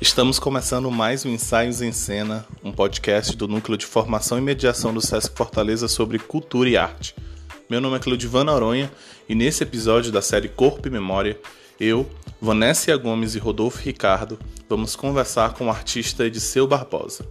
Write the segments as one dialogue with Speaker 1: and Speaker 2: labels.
Speaker 1: Estamos começando mais um Ensaios em Cena, um podcast do Núcleo de Formação e Mediação do Sesc Fortaleza sobre cultura e arte. Meu nome é Claudivan Noronha e nesse episódio da série Corpo e Memória, eu, Vanessa Gomes e Rodolfo Ricardo vamos conversar com o artista Ediceu Barbosa.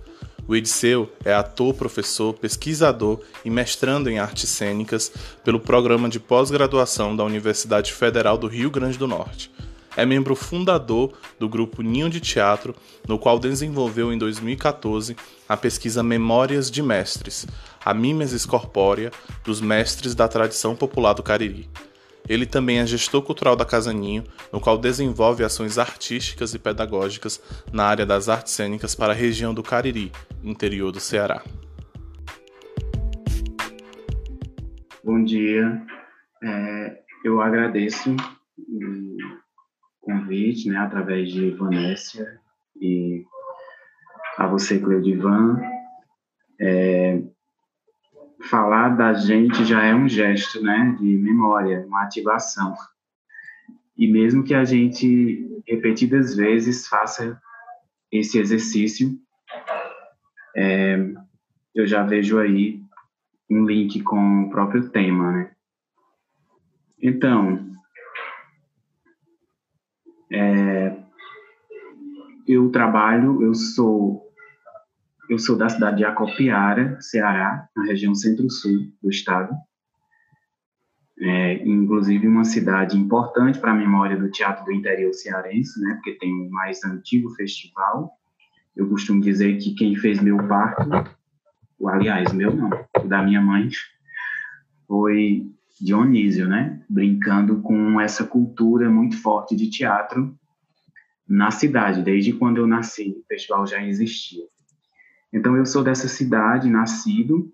Speaker 1: O Ediceu é ator, professor, pesquisador e mestrando em artes cênicas pelo programa de pós-graduação da Universidade Federal do Rio Grande do Norte. É membro fundador do grupo Ninho de Teatro, no qual desenvolveu em 2014 a pesquisa Memórias de Mestres, a mimesis corpórea dos mestres da tradição popular do Cariri. Ele também é gestor cultural da Casa Ninho, no qual desenvolve ações artísticas e pedagógicas na área das artes cênicas para a região do Cariri, interior do Ceará.
Speaker 2: Bom dia, é, eu agradeço convite, né, através de Vanessa e a você, Cleudivan. É, falar da gente já é um gesto, né, de memória, uma ativação. E mesmo que a gente repetidas vezes faça esse exercício, é, eu já vejo aí um link com o próprio tema, né? Então, é, eu trabalho, eu sou eu sou da cidade de Acopiara, Ceará, na região centro-sul do estado. É, inclusive uma cidade importante para a memória do teatro do interior cearense, né, porque tem o mais antigo festival. Eu costumo dizer que quem fez meu parto, aliás, meu não, o da minha mãe, foi Dionísio, né, brincando com essa cultura muito forte de teatro na cidade, desde quando eu nasci, o festival já existia. Então, eu sou dessa cidade, nascido,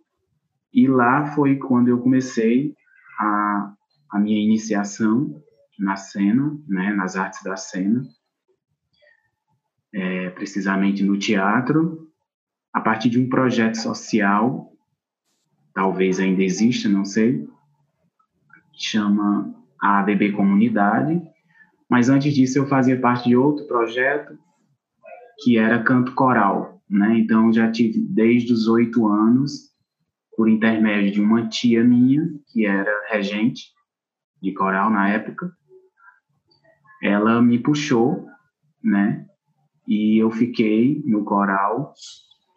Speaker 2: e lá foi quando eu comecei a, a minha iniciação na cena, né, nas artes da cena, é, precisamente no teatro, a partir de um projeto social, talvez ainda exista, não sei, chama a ADB Comunidade, mas antes disso eu fazia parte de outro projeto que era canto coral, né? Então, já tive desde os oito anos, por intermédio de uma tia minha, que era regente de coral na época, ela me puxou, né? E eu fiquei no coral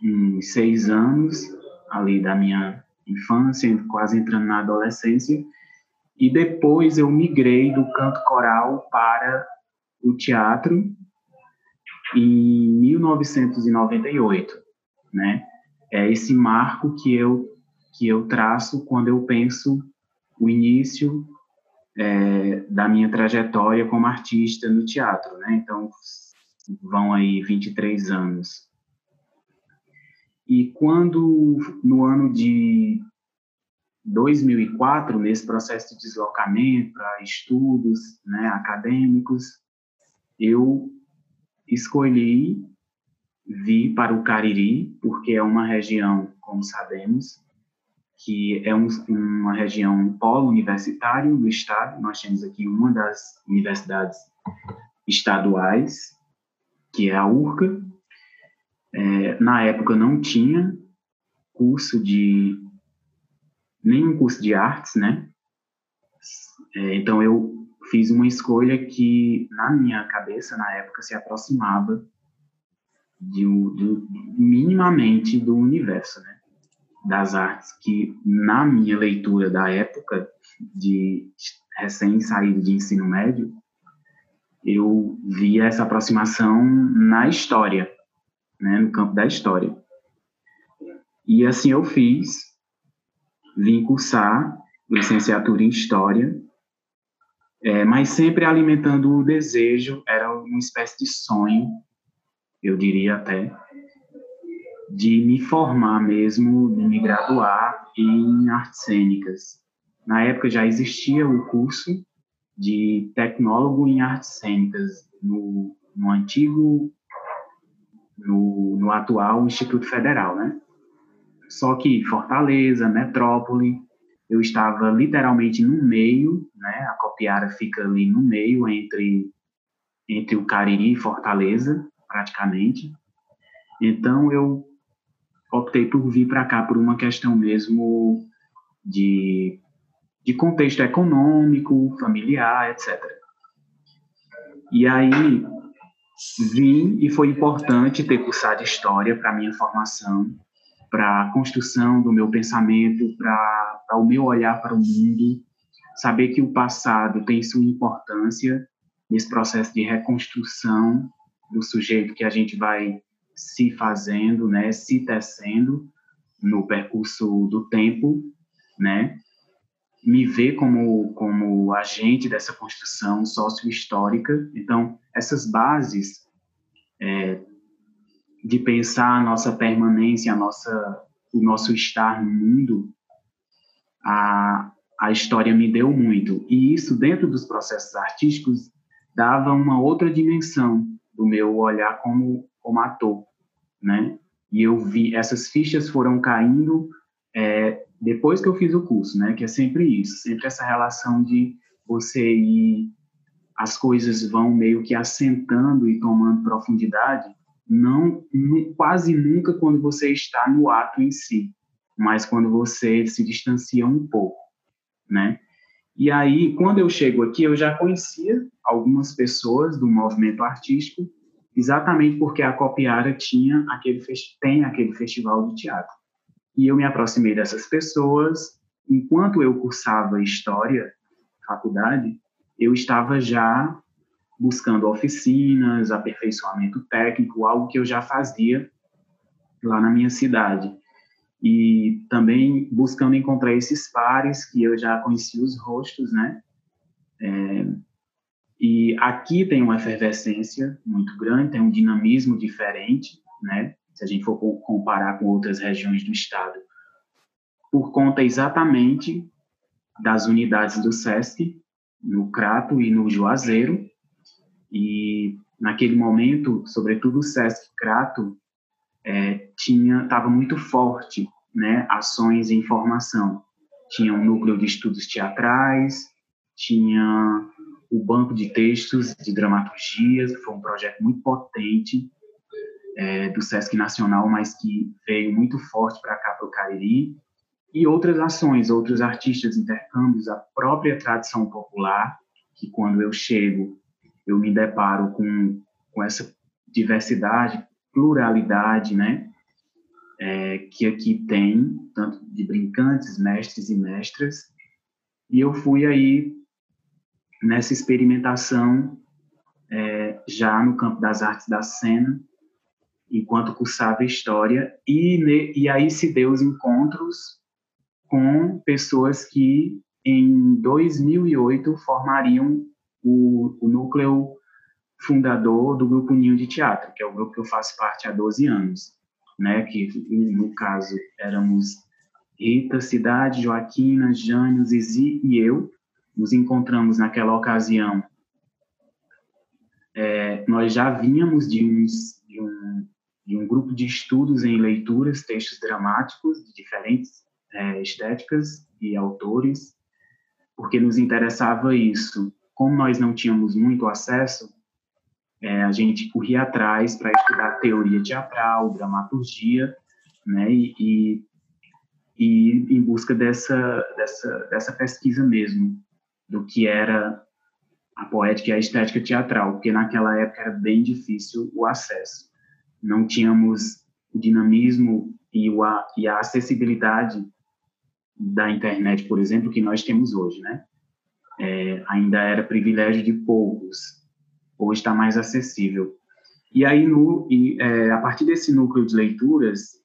Speaker 2: em seis anos, ali da minha infância, quase entrando na adolescência, e depois eu migrei do canto coral para o teatro, em 1998, né? É esse marco que eu que eu traço quando eu penso o início é, da minha trajetória como artista no teatro, né? Então vão aí 23 anos. E quando no ano de 2004, nesse processo de deslocamento para estudos né, acadêmicos, eu escolhi vir para o Cariri, porque é uma região, como sabemos, que é um, uma região um polo universitário do estado. Nós temos aqui uma das universidades estaduais, que é a URCA. É, na época não tinha curso de nenhum curso de artes, né? É, então eu fiz uma escolha que, na minha cabeça, na época, se aproximava de, de, minimamente do universo, né? Das artes, que na minha leitura da época, de recém-saído de ensino médio, eu via essa aproximação na história, né? No campo da história. E assim eu fiz, vim cursar licenciatura em História é, mas sempre alimentando o desejo, era uma espécie de sonho, eu diria até, de me formar mesmo, de me graduar em artes cênicas. Na época já existia o curso de tecnólogo em artes cênicas no, no antigo, no, no atual Instituto Federal, né? Só que Fortaleza, Metrópole, eu estava literalmente no meio, né? A Copiara fica ali no meio entre entre o Cariri e Fortaleza, praticamente. Então eu optei por vir para cá por uma questão mesmo de, de contexto econômico, familiar, etc. E aí vim e foi importante ter cursado história para minha formação, para a construção do meu pensamento, para o meu olhar para o mundo, saber que o passado tem sua importância nesse processo de reconstrução do sujeito que a gente vai se fazendo, né, se tecendo no percurso do tempo, né, me ver como como agente dessa construção sócio-histórica. Então, essas bases é, de pensar a nossa permanência, a nossa o nosso estar no mundo, a a história me deu muito. E isso dentro dos processos artísticos dava uma outra dimensão do meu olhar como como ator, né? E eu vi essas fichas foram caindo é, depois que eu fiz o curso, né? Que é sempre isso, sempre essa relação de você ir, as coisas vão meio que assentando e tomando profundidade, não, quase nunca quando você está no ato em si, mas quando você se distancia um pouco, né? E aí, quando eu chego aqui, eu já conhecia algumas pessoas do movimento artístico, exatamente porque a Copiara tinha aquele tem aquele festival de teatro. E eu me aproximei dessas pessoas. Enquanto eu cursava História, faculdade, eu estava já buscando oficinas, aperfeiçoamento técnico, algo que eu já fazia lá na minha cidade. E também buscando encontrar esses pares que eu já conhecia os rostos, né? É, e aqui tem uma efervescência muito grande, tem um dinamismo diferente, né? se a gente for comparar com outras regiões do estado, por conta exatamente das unidades do SESC, no Crato e no Juazeiro, e naquele momento, sobretudo o SESC Crato, é, tinha estava muito forte, né, ações em formação. Tinha um núcleo de estudos teatrais, tinha o banco de textos de dramaturgias, que foi um projeto muito potente, é, do Sesc Nacional, mas que veio muito forte para cá, para o Cariri, e outras ações, outros artistas, intercâmbios, a própria tradição popular, que quando eu chego, eu me deparo com, com essa diversidade, pluralidade, né, é, que aqui tem, tanto de brincantes, mestres e mestras, e eu fui aí nessa experimentação é, já no campo das artes da cena, enquanto cursava história e e aí se deu os encontros com pessoas que em 2008 formariam o, o núcleo fundador do grupo Ninho de Teatro, que é o grupo que eu faço parte há 12 anos, né, que no caso éramos Rita, Cidade, Joaquina, Jânio, Zizi e eu, nos encontramos naquela ocasião. É, nós já vínhamos de, uns, de um de um grupo de estudos em leituras, textos dramáticos de diferentes é, estéticas e autores, porque nos interessava isso. Como nós não tínhamos muito acesso, é, a gente corria atrás para estudar teoria teatral, dramaturgia, né, e, e, e em busca dessa, dessa, dessa pesquisa mesmo, do que era a poética e a estética teatral, porque naquela época era bem difícil o acesso não tínhamos o dinamismo e, o, a, e a acessibilidade da internet, por exemplo, que nós temos hoje, né? É, ainda era privilégio de poucos, hoje está mais acessível. E aí, no, e, é, a partir desse núcleo de leituras,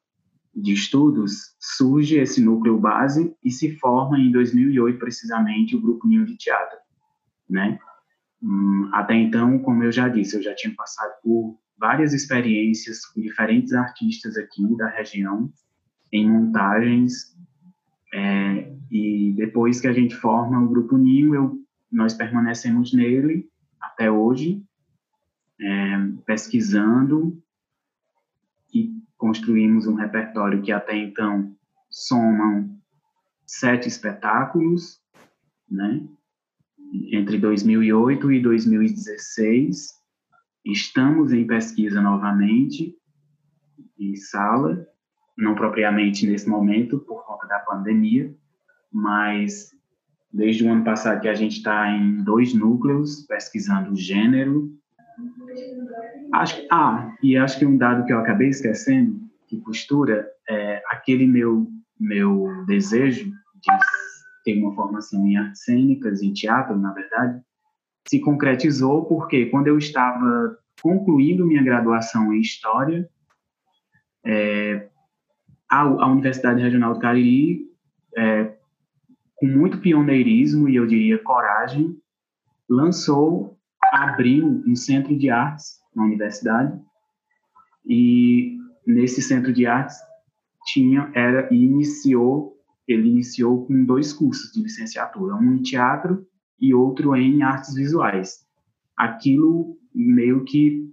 Speaker 2: de estudos, surge esse núcleo base e se forma em 2008, precisamente, o Grupo Ninho de Teatro, né? Hum, até então, como eu já disse, eu já tinha passado por várias experiências com diferentes artistas aqui da região em montagens é, e depois que a gente forma o grupo Ninho, eu, nós permanecemos nele até hoje, é, pesquisando e construímos um repertório que até então somam sete espetáculos, né? Entre 2008 e 2016 Estamos em pesquisa novamente, em sala, não propriamente nesse momento, por conta da pandemia, mas desde o ano passado que a gente está em dois núcleos, pesquisando gênero. Acho, ah, e acho que um dado que eu acabei esquecendo, que costura, é aquele meu, meu desejo de ter uma formação em artes cênicas, em teatro, na verdade, se concretizou porque quando eu estava concluindo minha graduação em História, é, a, a, Universidade Regional do Cariri, é, com muito pioneirismo e eu diria coragem, lançou, abriu um centro de artes na universidade e nesse centro de artes tinha era e iniciou ele iniciou com dois cursos de licenciatura, um em teatro e outro em artes visuais. Aquilo meio que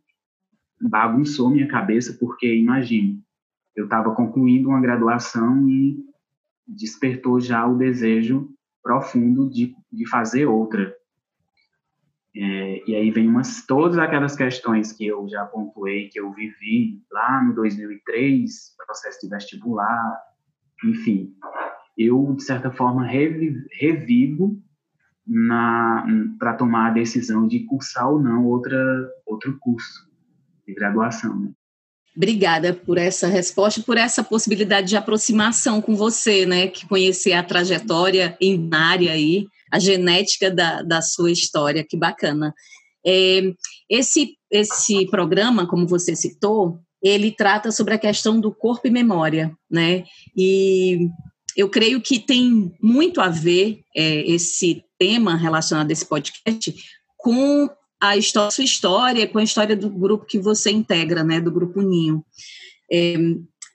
Speaker 2: bagunçou minha cabeça, porque imagine, eu estava concluindo uma graduação e despertou já o desejo profundo de, de fazer outra. É, e aí vem umas todas aquelas questões que eu já pontuei, que eu vivi lá no 2003, processo de vestibular, enfim, eu de certa forma revivo, revivo para tomar a decisão de cursar ou não outra, outro curso de graduação. Né?
Speaker 3: Obrigada por essa resposta, por essa possibilidade de aproximação com você, né? Que conhecer a trajetória em área aí, a genética da, da sua história, que bacana. É, esse, esse programa, como você citou, ele trata sobre a questão do corpo e memória, né? E eu creio que tem muito a ver é, esse tema relacionado a esse podcast com a história, sua história, com a história do grupo que você integra, né, do Grupo Ninho. É,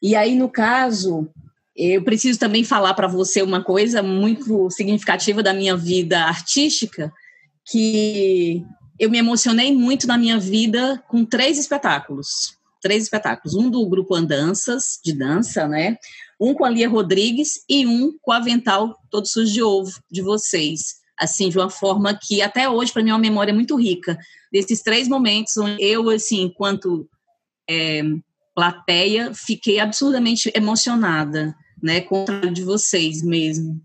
Speaker 3: e aí, no caso, eu preciso também falar para você uma coisa muito significativa da minha vida artística, que eu me emocionei muito na minha vida com três espetáculos. Três espetáculos. Um do grupo Andanças, de dança, né? Um com a Lia Rodrigues e um com o Avental Todo Sujo de Ovo, de vocês assim, de uma forma que até hoje, para mim, é uma memória muito rica. Desses três momentos onde eu, assim, enquanto é, plateia, fiquei absurdamente emocionada, né, com o de vocês mesmo.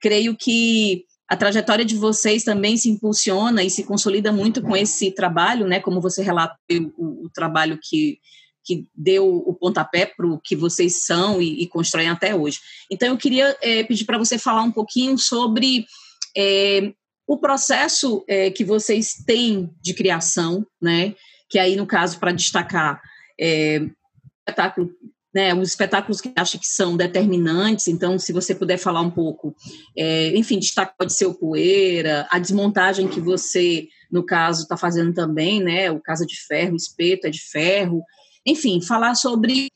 Speaker 3: Creio que a trajetória de vocês também se impulsiona e se consolida muito com esse trabalho, né, como você relatou o, o trabalho que que deu o pontapé para o que vocês são e, e, constroem até hoje. Então, eu queria é, pedir para você falar um pouquinho sobre é, o processo é, que vocês têm de criação, né? Que aí, no caso, para destacar, é, espetáculo, né, os espetáculos que acha que são determinantes, então, se você puder falar um pouco, é, enfim, destacar pode ser o Poeira, a desmontagem que você, no caso, está fazendo também, né? O Casa de Ferro, o Espeto é de Ferro, enfim, falar sobre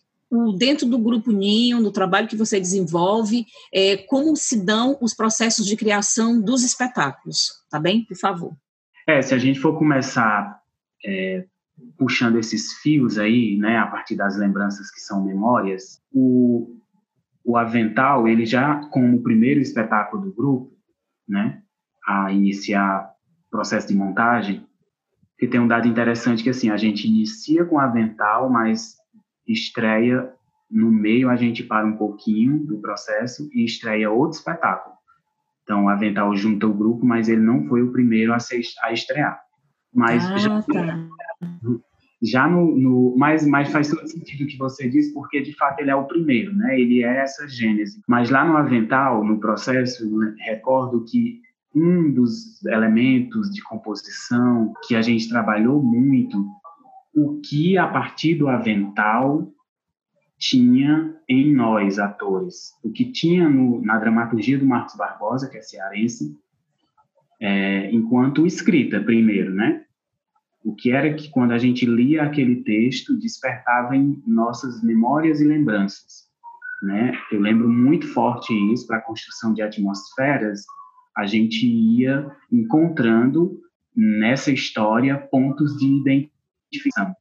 Speaker 3: dentro do Grupo Ninho, no trabalho que você desenvolve, é, como se dão os processos de criação dos espetáculos, tá bem? Por favor.
Speaker 2: É, se a gente for começar é, puxando esses fios aí, né, a partir das lembranças que são memórias, o, o Avental, ele já como o primeiro espetáculo do grupo, né, a iniciar processo de montagem, que tem um dado interessante que assim a gente inicia com o Avental, mas estreia no meio a gente para um pouquinho do processo e estreia outro espetáculo. Então, o Avental junta o grupo, mas ele não foi o primeiro a, ser, a estrear. Mas ah, já, tá. já no, no mas, mas faz todo sentido o que você disse, porque de fato ele é o primeiro, né? Ele é essa gênese. Mas lá no Avental, no processo, né, recordo que um dos elementos de composição que a gente trabalhou muito o que a partir do avental tinha em nós, atores. O que tinha no, na dramaturgia do Marcos Barbosa, que é cearense, é, enquanto escrita, primeiro, né? O que era que, quando a gente lia aquele texto, despertava em nossas memórias e lembranças. Né? Eu lembro muito forte isso para a construção de atmosferas, a gente ia encontrando nessa história pontos de identidade identificação.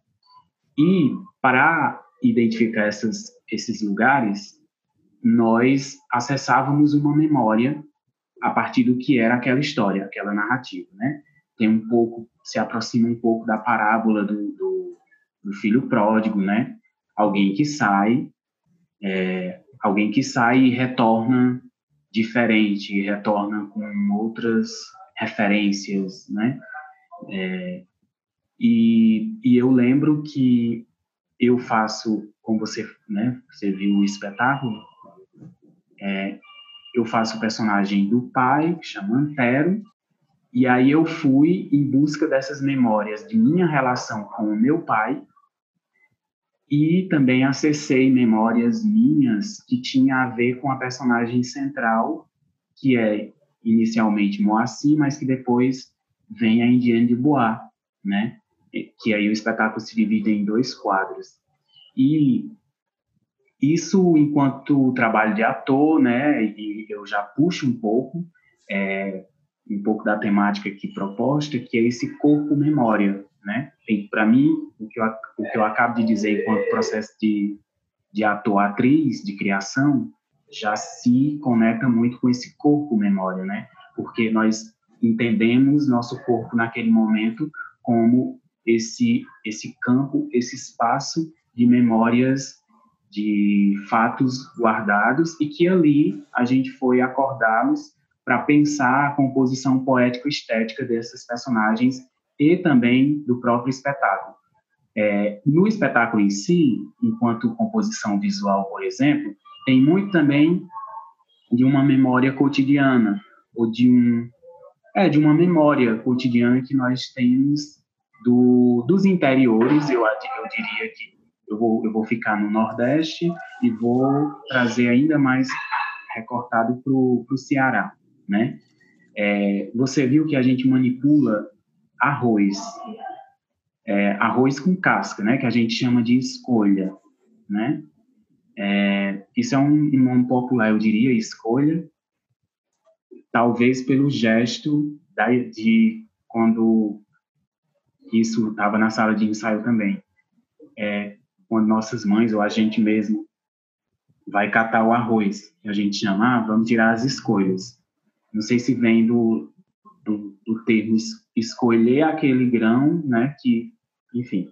Speaker 2: E para identificar essas, esses lugares, nós acessávamos uma memória a partir do que era aquela história, aquela narrativa, né? Tem um pouco, se aproxima um pouco da parábola do, do, do filho pródigo, né? Alguém que sai, é, alguém que sai e retorna diferente, retorna com outras referências, né? É, e, e eu lembro que eu faço, como você, né, você viu o espetáculo, é, eu faço o personagem do pai, que chama Antero, e aí eu fui em busca dessas memórias de minha relação com o meu pai e também acessei memórias minhas que tinha a ver com a personagem central, que é inicialmente Moacir, mas que depois vem a Indiane de Bois, né? Que aí o espetáculo se divide em dois quadros. E isso, enquanto trabalho de ator, né, e eu já puxo um pouco, é, um pouco da temática aqui proposta, que é esse corpo-memória, né? Para mim, o que, eu, o que eu acabo de dizer enquanto processo de, de ator-atriz, de criação, já se conecta muito com esse corpo-memória, né? Porque nós entendemos nosso corpo naquele momento como esse esse campo, esse espaço de memórias de fatos guardados e que ali a gente foi acordá-los para pensar a composição poética estética desses personagens e também do próprio espetáculo. É, no espetáculo em si, enquanto composição visual, por exemplo, tem muito também de uma memória cotidiana ou de um é de uma memória cotidiana que nós temos do, dos interiores. Eu, eu diria que eu vou, eu vou ficar no Nordeste e vou trazer ainda mais recortado para o Ceará, né? É, você viu que a gente manipula arroz, é, arroz com casca, né? Que a gente chama de escolha, né? É, isso é um, nome popular, eu diria, escolha, talvez pelo gesto da, de quando isso estava na sala de ensaio também. É, quando nossas mães ou a gente mesmo vai catar o arroz, a gente chama, ah, vamos tirar as escolhas. Não sei se vem do, do, do termo escolher aquele grão, né, que, enfim.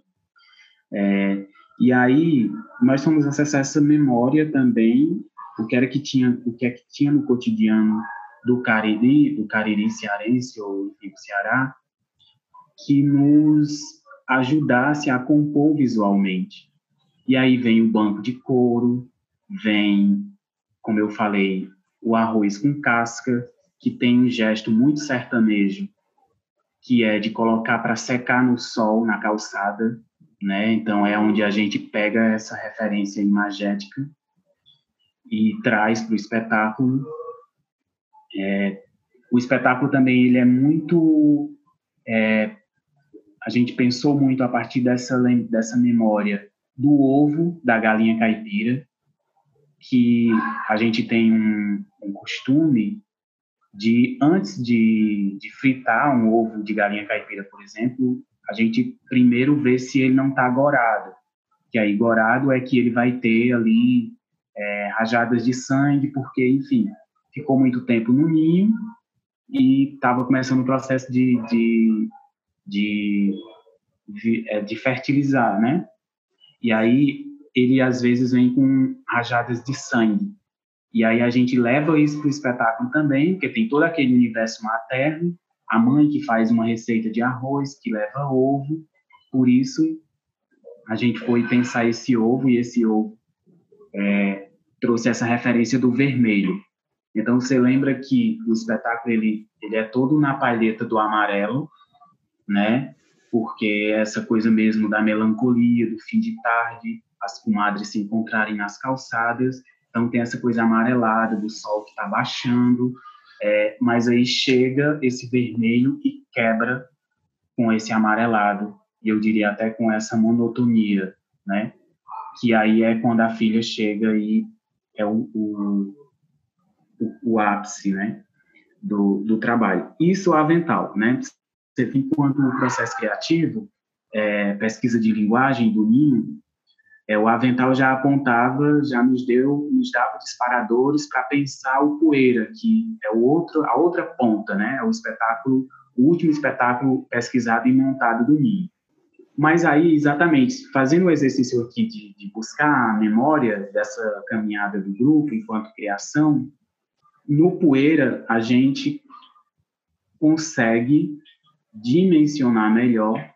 Speaker 2: É, e aí, nós fomos acessar essa memória também, o que era que tinha, o que é que tinha no cotidiano do Cariri, do Cariri cearense ou enfim, do Ceará, que nos ajudasse a compor visualmente. E aí vem o banco de couro, vem, como eu falei, o arroz com casca, que tem um gesto muito sertanejo, que é de colocar para secar no sol na calçada, né? Então é onde a gente pega essa referência imagética e traz para o espetáculo. É, o espetáculo também ele é muito é, a gente pensou muito a partir dessa dessa memória do ovo da galinha caipira, que a gente tem um, um costume de, antes de, de, fritar um ovo de galinha caipira, por exemplo, a gente primeiro vê se ele não está gorado. Que aí, gorado é que ele vai ter ali é, rajadas de sangue, porque, enfim, ficou muito tempo no ninho e estava começando o processo de, de, de, é, de fertilizar, né? E aí ele às vezes vem com rajadas de sangue. E aí a gente leva isso para o espetáculo também, porque tem todo aquele universo materno, a mãe que faz uma receita de arroz, que leva ovo. Por isso a gente foi pensar esse ovo e esse ovo é, trouxe essa referência do vermelho. Então você lembra que o espetáculo ele, ele é todo na palheta do amarelo, né? porque essa coisa mesmo da melancolia, do fim de tarde, as comadres se encontrarem nas calçadas, então tem essa coisa amarelada do sol que está baixando, é, mas aí chega esse vermelho e quebra com esse amarelado, e eu diria até com essa monotonia, né? Que aí é quando a filha chega e é o, o, o, o ápice, né? Do, do trabalho. Isso avental, né? Você tem quanto processo criativo, é, pesquisa de linguagem do Ninho, é, o Avental já apontava, já nos deu, nos dava disparadores para pensar o Poeira, que é o outro, a outra ponta, né? É o espetáculo o último espetáculo pesquisado e montado do Ninho. Mas aí, exatamente, fazendo o exercício aqui de, de, buscar a memória dessa caminhada do grupo enquanto criação, no Poeira a gente consegue dimensionar melhor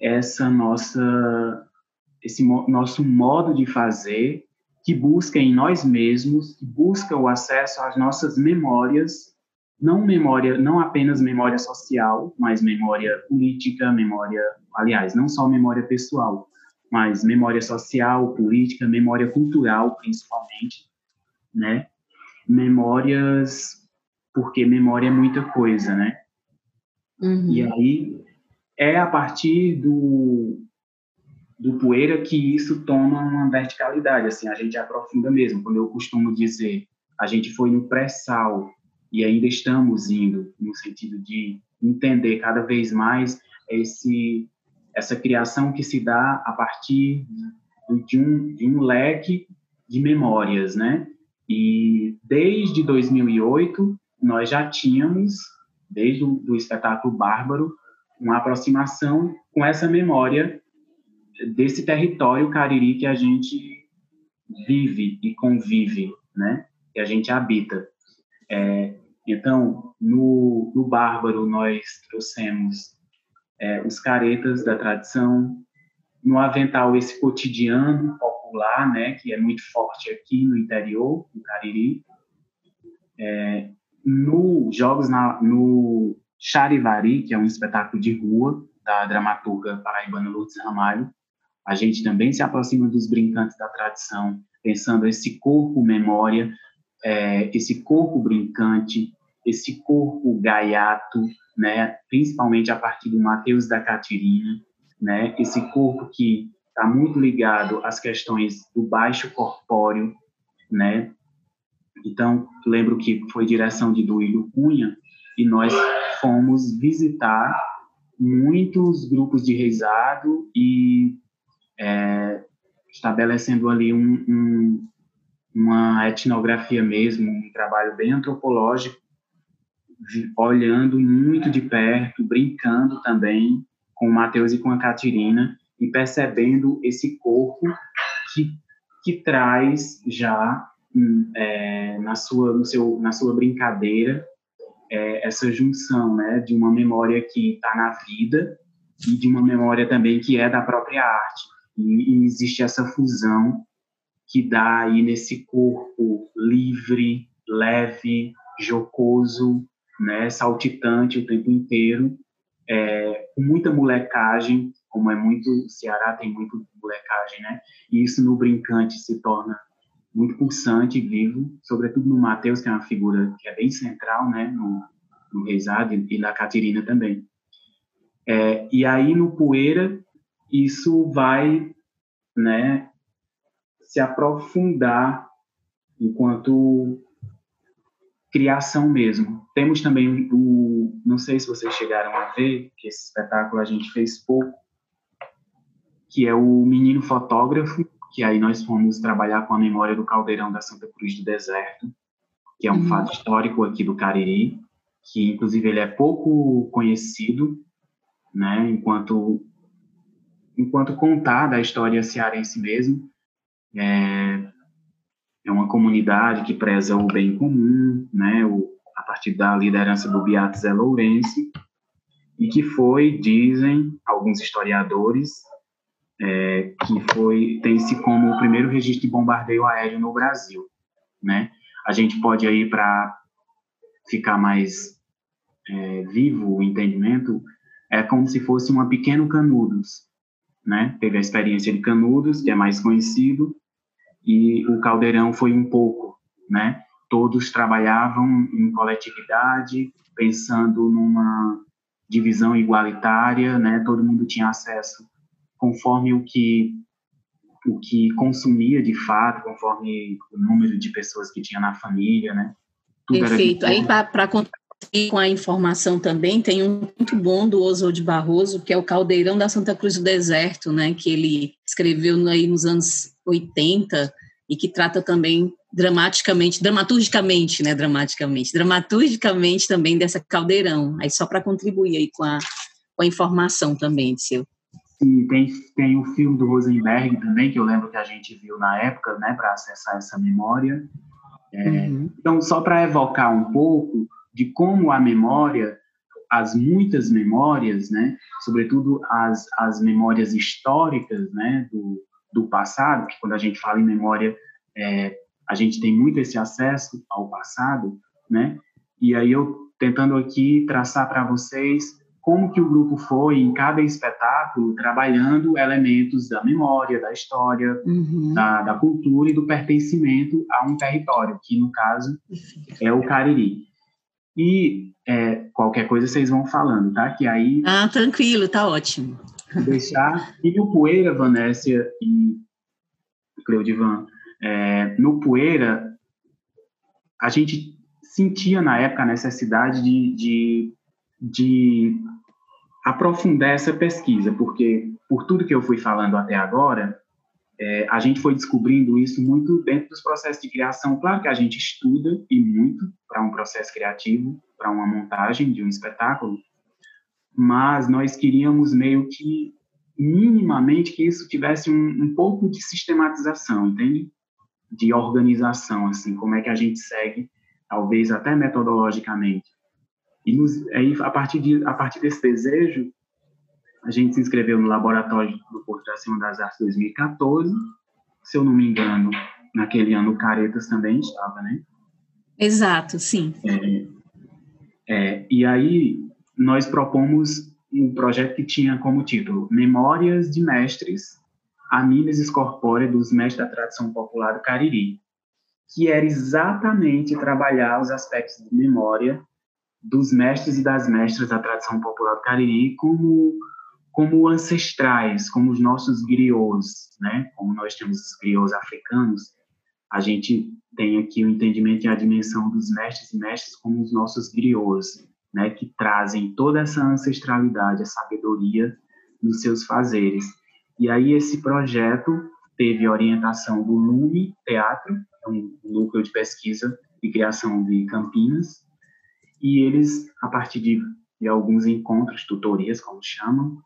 Speaker 2: essa nossa esse nosso modo de fazer que busca em nós mesmos, que busca o acesso às nossas memórias, não memória, não apenas memória social, mas memória política, memória, aliás, não só memória pessoal, mas memória social, política, memória cultural, principalmente, né? Memórias, porque memória é muita coisa, né? Uhum. E aí é a partir do do poeira que isso toma uma verticalidade, assim, a gente aprofunda mesmo. Quando eu costumo dizer, a gente foi no pré-sal e ainda estamos indo no sentido de entender cada vez mais esse essa criação que se dá a partir de um, de um leque de memórias, né? E desde 2008 nós já tínhamos, desde o do espetáculo Bárbaro, uma aproximação com essa memória desse território cariri que a gente vive e convive, né? Que a gente habita. É, então, no, no Bárbaro, nós trouxemos é, os caretas da tradição, no Avental, esse cotidiano popular, né? Que é muito forte aqui no interior, no Cariri. É, no Jogos na, no Charivari, que é um espetáculo de rua da dramaturga paraibana Lourdes Ramalho, a gente também se aproxima dos brincantes da tradição, pensando esse corpo memória, é, esse corpo brincante, esse corpo gaiato, né, principalmente a partir do Mateus da Catirina, né, esse corpo que está muito ligado às questões do baixo corpóreo, né, então, lembro que foi direção de Duílio Cunha e nós fomos visitar muitos grupos de reizado e é, estabelecendo ali um, um, uma etnografia mesmo, um trabalho bem antropológico, olhando muito de perto, brincando também com o Mateus e com a Catirina e percebendo esse corpo que, que traz já é, na sua no seu na sua brincadeira é, essa junção né de uma memória que está na vida e de uma memória também que é da própria arte. E, e existe essa fusão que dá aí nesse corpo livre, leve, jocoso, né, saltitante o tempo inteiro, é, com muita molecagem, como é muito, o Ceará tem muito molecagem, né, e isso no brincante se torna muito pulsante, vivo, sobretudo no Mateus, que é uma figura que é bem central, né, no, no e na Catirina também. É, e aí no Poeira isso vai, né, se aprofundar enquanto criação mesmo. Temos também o, não sei se vocês chegaram a ver, que esse espetáculo a gente fez pouco, que é o Menino Fotógrafo, que aí nós fomos trabalhar com a memória do caldeirão da Santa Cruz do Deserto, que é um uhum. fato histórico aqui do Cariri, que inclusive ele é pouco conhecido, né, enquanto enquanto contar da história cearense mesmo. É, é uma comunidade que preza o bem comum, né, o, a partir da liderança do Beato Zé Lourenço, e que foi, dizem alguns historiadores, é, que foi tem-se como o primeiro registro de bombardeio aéreo no Brasil, né? A gente pode aí para ficar mais é, vivo o entendimento é como se fosse uma pequeno Canudos, né? Teve a experiência de Canudos, que é mais conhecido, e o Caldeirão foi um pouco, né? Todos trabalhavam em coletividade, pensando numa divisão igualitária, né? Todo mundo tinha acesso conforme o que o que consumia de fato, conforme o número de pessoas que tinha na família, né?
Speaker 3: Tudo Perfeito. Aí para e com a informação também, tem um muito bom do Oswald Barroso, que é o Caldeirão da Santa Cruz do Deserto, né, que ele escreveu aí nos anos 80 e que trata também dramaticamente, dramaturgicamente, né, dramaticamente, dramaturgicamente também dessa caldeirão, aí só para contribuir aí com a, com a informação também, seu.
Speaker 2: Sim, tem, tem o filme do Rosenberg também, que eu lembro que a gente viu na época, né, para acessar essa memória. É, uhum. Então, só para evocar um pouco de como a memória, as muitas memórias, né, sobretudo as, as memórias históricas, né, do, do passado, que quando a gente fala em memória, é, a gente tem muito esse acesso ao passado, né, e aí eu tentando aqui traçar para vocês como que o grupo foi em cada espetáculo trabalhando elementos da memória, da história, uhum. da, da, cultura e do pertencimento a um território, que no caso é o Cariri. E é, qualquer coisa vocês vão falando, tá? Que aí...
Speaker 3: Ah, tranquilo, tá ótimo.
Speaker 2: Deixar... E no Poeira, Vanessa e Cleudivan, é, no Poeira, a gente sentia na época a necessidade de, de, de aprofundar essa pesquisa, porque por tudo que eu fui falando até agora, é, a gente foi descobrindo isso muito dentro dos processos de criação. Claro que a gente estuda e muito para um processo criativo, para uma montagem de um espetáculo, mas nós queríamos meio que minimamente que isso tivesse um, um pouco de sistematização, entende? De organização, assim, como é que a gente segue, talvez até metodologicamente. E nos, aí, a partir, de, a partir desse desejo, a gente se inscreveu no Laboratório do Porto da Cima das Artes 2014. Se eu não me engano, naquele ano o Caretas também estava, né?
Speaker 3: Exato, sim.
Speaker 2: É, é, e aí nós propomos um projeto que tinha como título Memórias de Mestres, a Mimesis Corpórea dos Mestres da Tradição Popular do Cariri, que era exatamente trabalhar os aspectos de memória dos mestres e das mestras da tradição popular do Cariri como como ancestrais, como os nossos griots, né? Como nós temos os griots africanos, a gente tem aqui o entendimento e a dimensão dos mestres e mestras como os nossos griots, né? Que trazem toda essa ancestralidade, a sabedoria nos seus fazeres. E aí esse projeto teve orientação do LUME Teatro, é um núcleo de pesquisa e criação de Campinas, e eles, a partir de, de alguns encontros, tutorias, como chamam,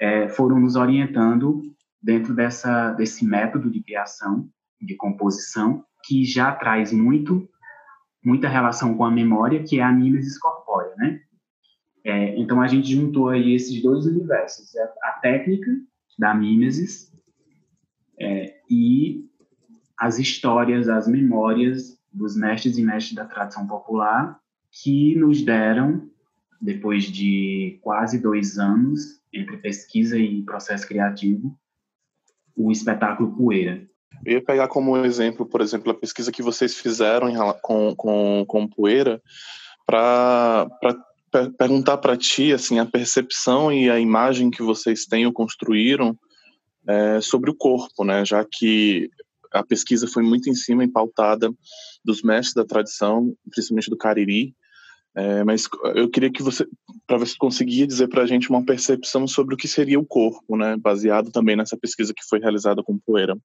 Speaker 2: é, foram nos orientando dentro dessa, desse método de criação, de composição, que já traz muito, muita relação com a memória, que é a mimesis corpórea, né? É, então, a gente juntou aí esses dois universos, a, técnica da mimesis é, e as histórias, as memórias dos mestres e mestres da tradição popular que nos deram, depois de quase dois anos entre pesquisa e processo criativo, o espetáculo Poeira.
Speaker 1: Eu ia pegar como exemplo, por exemplo, a pesquisa que vocês fizeram com, com, com Poeira, para perguntar para ti assim a percepção e a imagem que vocês têm ou construíram é, sobre o corpo, né? Já que a pesquisa foi muito em cima e pautada dos mestres da tradição, principalmente do Cariri, é, mas eu queria que você, para ver se conseguia dizer para a gente uma percepção sobre o que seria o corpo, né, baseado também nessa pesquisa que foi realizada com poeira.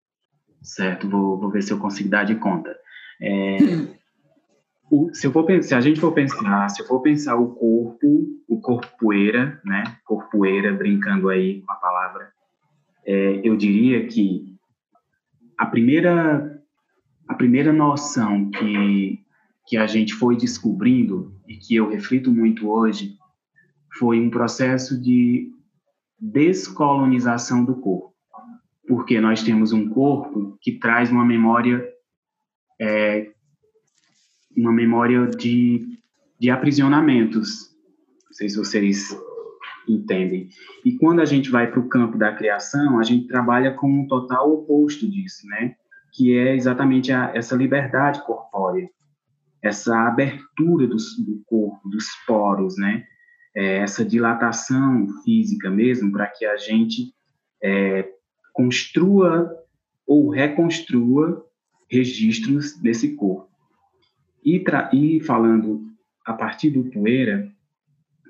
Speaker 2: Certo, vou, vou ver se eu consigo dar de conta. É, o, se, eu for, se a gente for pensar, se eu for pensar o corpo, o corpo poeira, né, corpoeira, brincando aí com a palavra, é, eu diria que a primeira, a primeira noção que que a gente foi descobrindo e que eu reflito muito hoje foi um processo de descolonização do corpo, porque nós temos um corpo que traz uma memória é, uma memória de, de aprisionamentos, não sei se vocês entendem. E quando a gente vai para o campo da criação, a gente trabalha com um total oposto disso, né? Que é exatamente a, essa liberdade corpórea essa abertura do, do corpo, dos poros, né? É, essa dilatação física mesmo, para que a gente é, construa ou reconstrua registros desse corpo. E, e falando a partir do poeira,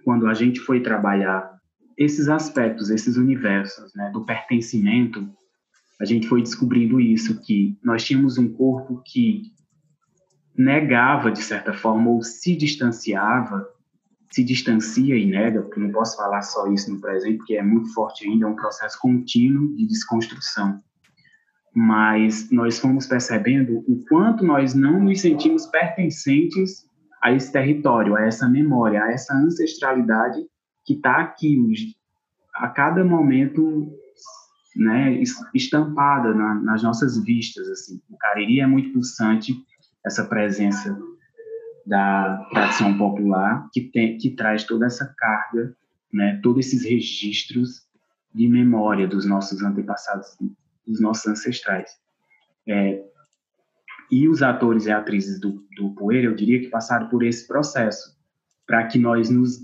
Speaker 2: quando a gente foi trabalhar esses aspectos, esses universos, né, do pertencimento, a gente foi descobrindo isso que nós tínhamos um corpo que negava, de certa forma, ou se distanciava, se distancia e nega, porque não posso falar só isso no presente, porque é muito forte ainda, é um processo contínuo de desconstrução. Mas nós fomos percebendo o quanto nós não nos sentimos pertencentes a esse território, a essa memória, a essa ancestralidade que está aqui a cada momento né, estampada na, nas nossas vistas. Assim. O Cariri é muito pulsante, essa presença da tradição popular que, tem, que traz toda essa carga, né, todos esses registros de memória dos nossos antepassados, dos nossos ancestrais. É, e os atores e atrizes do, do Poeira, eu diria que passaram por esse processo, para que nós nos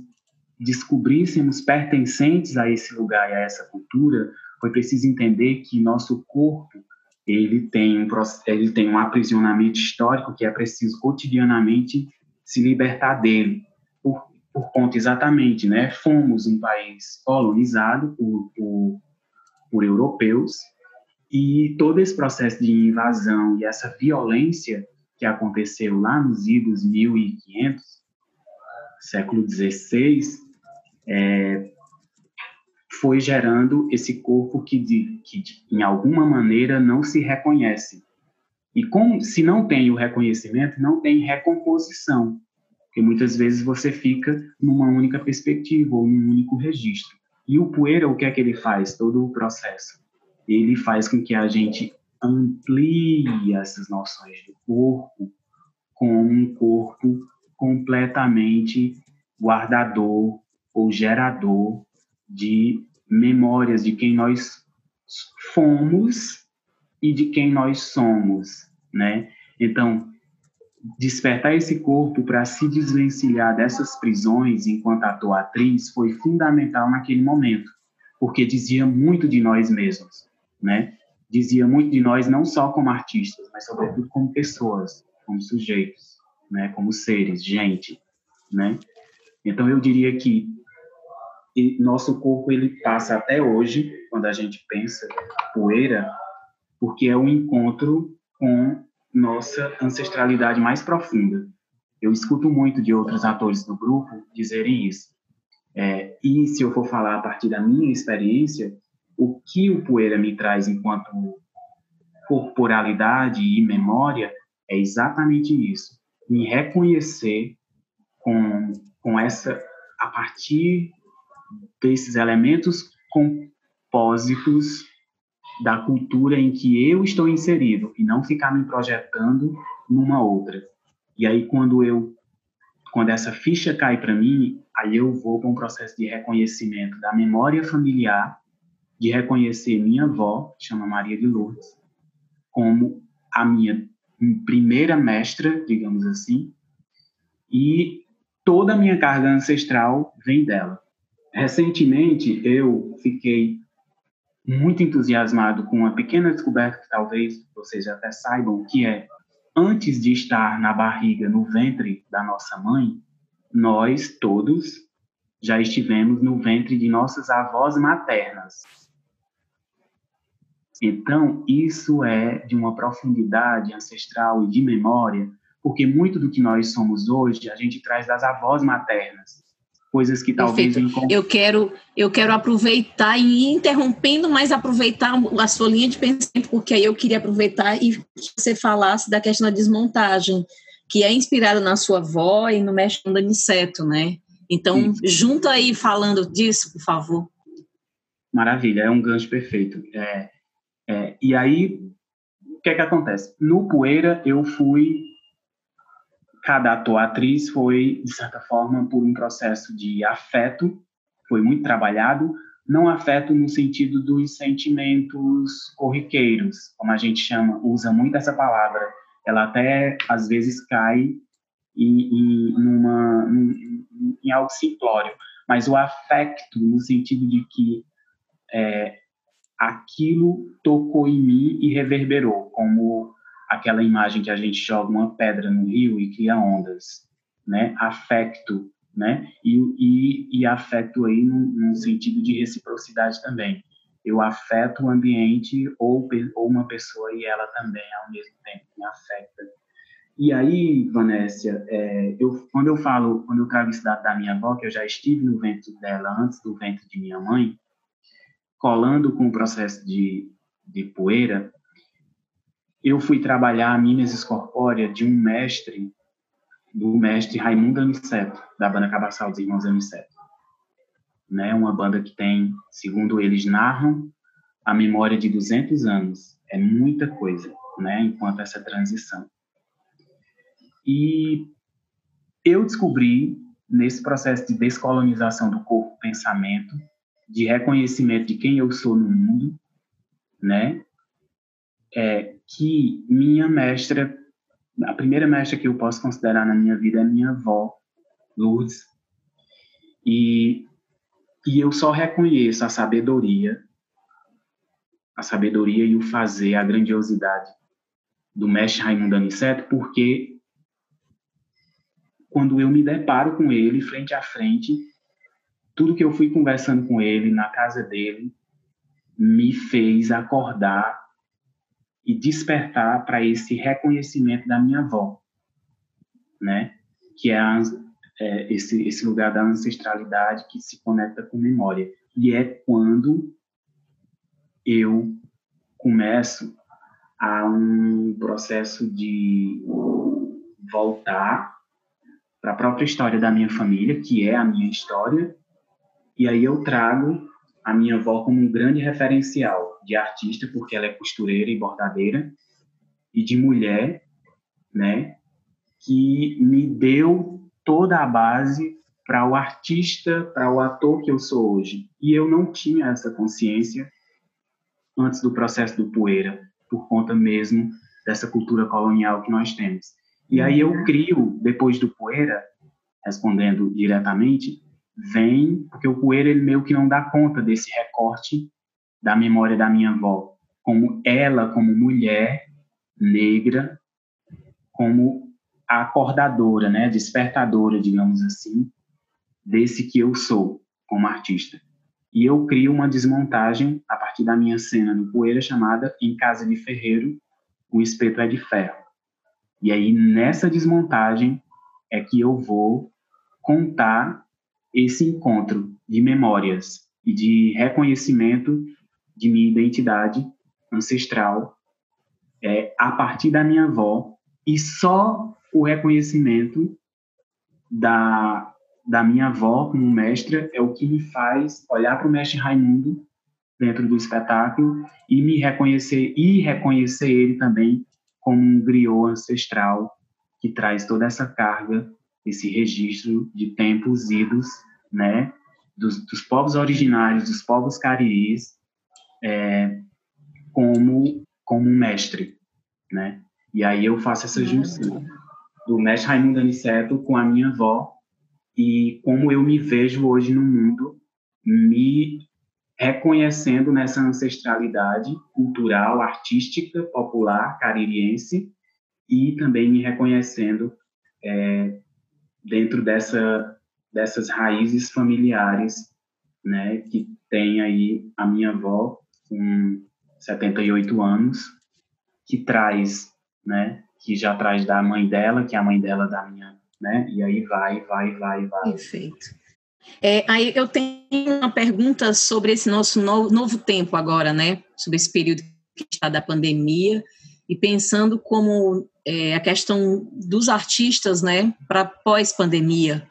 Speaker 2: descobríssemos pertencentes a esse lugar e a essa cultura, foi preciso entender que nosso corpo ele tem um ele tem um aprisionamento histórico que é preciso cotidianamente se libertar dele. Por, por conta exatamente né fomos um país colonizado por, por, por europeus e todo esse processo de invasão e essa violência que aconteceu lá nos idos 1500 século 16 é, foi gerando esse corpo que, de, que de, em alguma maneira não se reconhece. E como se não tem o reconhecimento, não tem recomposição, porque muitas vezes você fica numa única perspectiva ou num único registro. E o poeira, o que é que ele faz? Todo o processo. Ele faz com que a gente amplie essas noções do corpo com um corpo completamente guardador ou gerador de memórias de quem nós fomos e de quem nós somos, né? Então, despertar esse corpo para se desvencilhar dessas prisões enquanto ator atriz foi fundamental naquele momento, porque dizia muito de nós mesmos, né? Dizia muito de nós não só como artistas, mas sobretudo como pessoas, como sujeitos, né? Como seres, gente, né? Então eu diria que e nosso corpo ele passa até hoje, quando a gente pensa poeira, porque é um encontro com nossa ancestralidade mais profunda. Eu escuto muito de outros atores do grupo dizerem isso. É, e se eu for falar a partir da minha experiência, o que o poeira me traz enquanto corporalidade e memória é exatamente isso. Me reconhecer com, com essa, a partir desses elementos compósitos da cultura em que eu estou inserido e não ficar me projetando numa outra. E aí quando eu quando essa ficha cai para mim, aí eu vou para um processo de reconhecimento da memória familiar, de reconhecer minha avó, chama Maria de Lourdes, como a minha primeira mestra, digamos assim, e toda a minha carga ancestral vem dela. Recentemente, eu fiquei muito entusiasmado com uma pequena descoberta que talvez vocês até saibam, que é, antes de estar na barriga, no ventre da nossa mãe, nós todos já estivemos no ventre de nossas avós maternas. Então, isso é de uma profundidade ancestral e de memória, porque muito do que nós somos hoje a gente traz das avós maternas coisas que talvez
Speaker 3: eu quero eu quero aproveitar e interrompendo mas aproveitar a sua linha de pensamento porque aí eu queria aproveitar e que você falasse da questão da desmontagem que é inspirada na sua avó e no mestre Aniceto, né? Então Sim. junta aí falando disso por favor.
Speaker 2: Maravilha é um gancho perfeito. É, é, e aí o que é que acontece? No poeira eu fui cada ator, atriz foi, de certa forma, por um processo de afeto, foi muito trabalhado, não afeto no sentido dos sentimentos corriqueiros, como a gente chama, usa muito essa palavra. Ela até, às vezes, cai em, em, numa, em, em algo simplório, mas o afeto no sentido de que é, aquilo tocou em mim e reverberou, como aquela imagem que a gente joga uma pedra no rio e cria ondas, né? Afecto, né? E, e, e afeto aí num, num sentido de reciprocidade também. Eu afeto o ambiente ou, ou uma pessoa e ela também ao mesmo tempo me afeta. E aí, Vanessa, é, eu, quando eu falo, quando eu trago esse dado da minha avó, que eu já estive no ventre dela antes do ventre de minha mãe, colando com o processo de, de poeira, eu fui trabalhar a mimesis corpórea de um mestre, do mestre Raimundo Aniceto, da banda Cabaçal dos Irmãos Aniceto. Né? Uma banda que tem, segundo eles narram, a memória de 200 anos. É muita coisa, né? Enquanto essa transição. E eu descobri, nesse processo de descolonização do corpo-pensamento, de reconhecimento de quem eu sou no mundo, né? É, que minha mestra, a primeira mestra que eu posso considerar na minha vida é minha avó, Lourdes. E, e eu só reconheço a sabedoria, a sabedoria e o fazer, a grandiosidade do mestre Raimundo Aniceto, porque quando eu me deparo com ele frente a frente, tudo que eu fui conversando com ele na casa dele me fez acordar e despertar para esse reconhecimento da minha avó, né? Que é, a, é, esse, esse lugar da ancestralidade que se conecta com memória. E é quando eu começo a um processo de voltar para a própria história da minha família, que é a minha história, e aí eu trago a minha avó como um grande referencial de artista, porque ela é costureira e bordadeira, e de mulher, né, que me deu toda a base para o artista, para o ator que eu sou hoje. E eu não tinha essa consciência antes do processo do Poeira, por conta mesmo dessa cultura colonial que nós temos. E aí eu crio, depois do Poeira, respondendo diretamente, vem, porque o Poeira ele meio que não dá conta desse recorte da memória da minha avó, como ela, como mulher negra, como acordadora, né, despertadora, digamos assim, desse que eu sou como artista. E eu crio uma desmontagem a partir da minha cena no Poeira chamada Em Casa de Ferreiro, o espeto é de ferro. E aí, nessa desmontagem, é que eu vou contar esse encontro de memórias e de reconhecimento de minha identidade ancestral é, a partir da minha avó e só o reconhecimento da, da minha avó como mestra é o que me faz olhar para o mestre Raimundo dentro do espetáculo e me reconhecer e reconhecer ele também como um griot ancestral que traz toda essa carga, esse registro de tempos idos, né, dos, dos povos originários, dos povos cariris, é, como como um mestre, né? E aí eu faço essa junção do mestre Raimundo Aniceto com a minha avó e como eu me vejo hoje no mundo, me reconhecendo nessa ancestralidade cultural, artística, popular, caririense, e também me reconhecendo é, dentro dessa, dessas raízes familiares, né, que tem aí a minha avó com 78 anos, que traz, né, que já traz da mãe dela, que é a mãe dela da minha, né, e aí vai, vai, vai, vai.
Speaker 3: Perfeito. É, aí eu tenho uma pergunta sobre esse nosso novo, novo tempo agora, né? Sobre esse período que está da pandemia e pensando como é, a questão dos artistas, né, para pós-pandemia.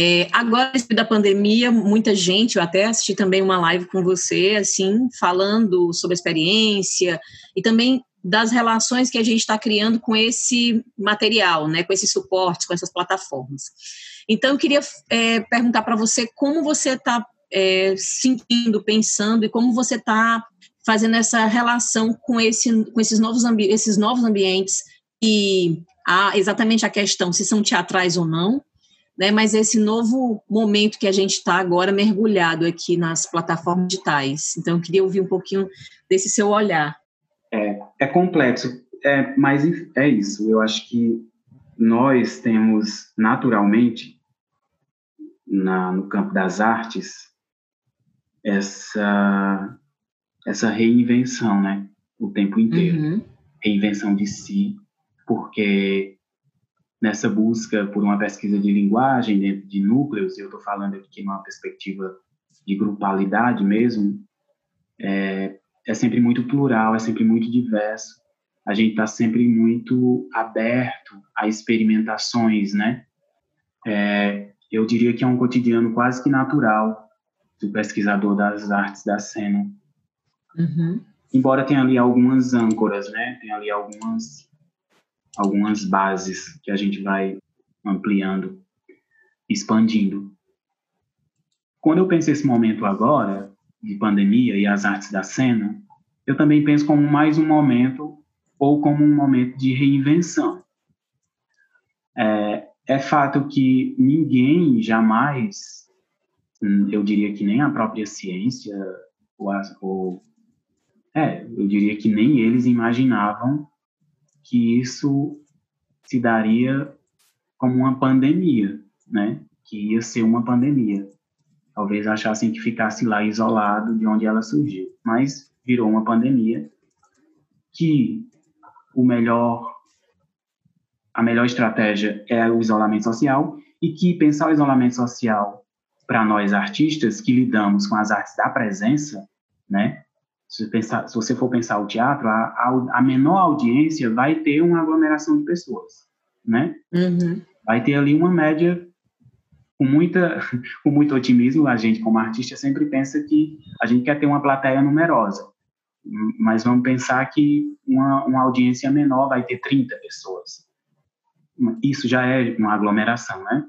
Speaker 3: É, agora, da pandemia, muita gente, eu até assisti também uma live com você, assim, falando sobre a experiência e também das relações que a gente está criando com esse material, né, com esses suportes, com essas plataformas. Então, eu queria é, perguntar para você como você está é, sentindo, pensando e como você está fazendo essa relação com, esse, com esses, novos esses novos ambientes e há exatamente a questão se são teatrais ou não, né, mas esse novo momento que a gente está agora mergulhado aqui nas plataformas digitais. Então, eu queria ouvir um pouquinho desse seu olhar.
Speaker 2: É, é complexo, é, mas é isso. Eu acho que nós temos naturalmente na, no campo das artes essa essa reinvenção, né? O tempo inteiro. Uhum. Reinvenção de si, porque nessa busca por uma pesquisa de linguagem dentro de núcleos, eu estou falando aqui numa perspectiva de grupalidade mesmo, é, é sempre muito plural, é sempre muito diverso. A gente está sempre muito aberto a experimentações, né? É, eu diria que é um cotidiano quase que natural do pesquisador das artes da cena. Uhum. Embora tenha ali algumas âncoras, né? Tem ali algumas algumas bases que a gente vai ampliando, expandindo. Quando eu penso esse momento agora, de pandemia e as artes da cena, eu também penso como mais um momento ou como um momento de reinvenção. É, é fato que ninguém jamais, hum, eu diria que nem a própria ciência, ou, ou é, eu diria que nem eles imaginavam que isso se daria como uma pandemia, né? Que ia ser uma pandemia. Talvez achassem que ficasse lá isolado de onde ela surgiu, mas virou uma pandemia que o melhor a melhor estratégia é o isolamento social e que pensar o isolamento social para nós artistas que lidamos com as artes da presença, né? Se, pensar, se você for pensar o teatro, a, a, a, menor audiência vai ter uma aglomeração de pessoas, né? Uhum. Vai ter ali uma média com muita com muito otimismo. A gente, como artista, sempre pensa que a gente quer ter uma plateia numerosa, mas vamos pensar que uma, uma audiência menor vai ter 30 pessoas. Isso já é uma aglomeração, né?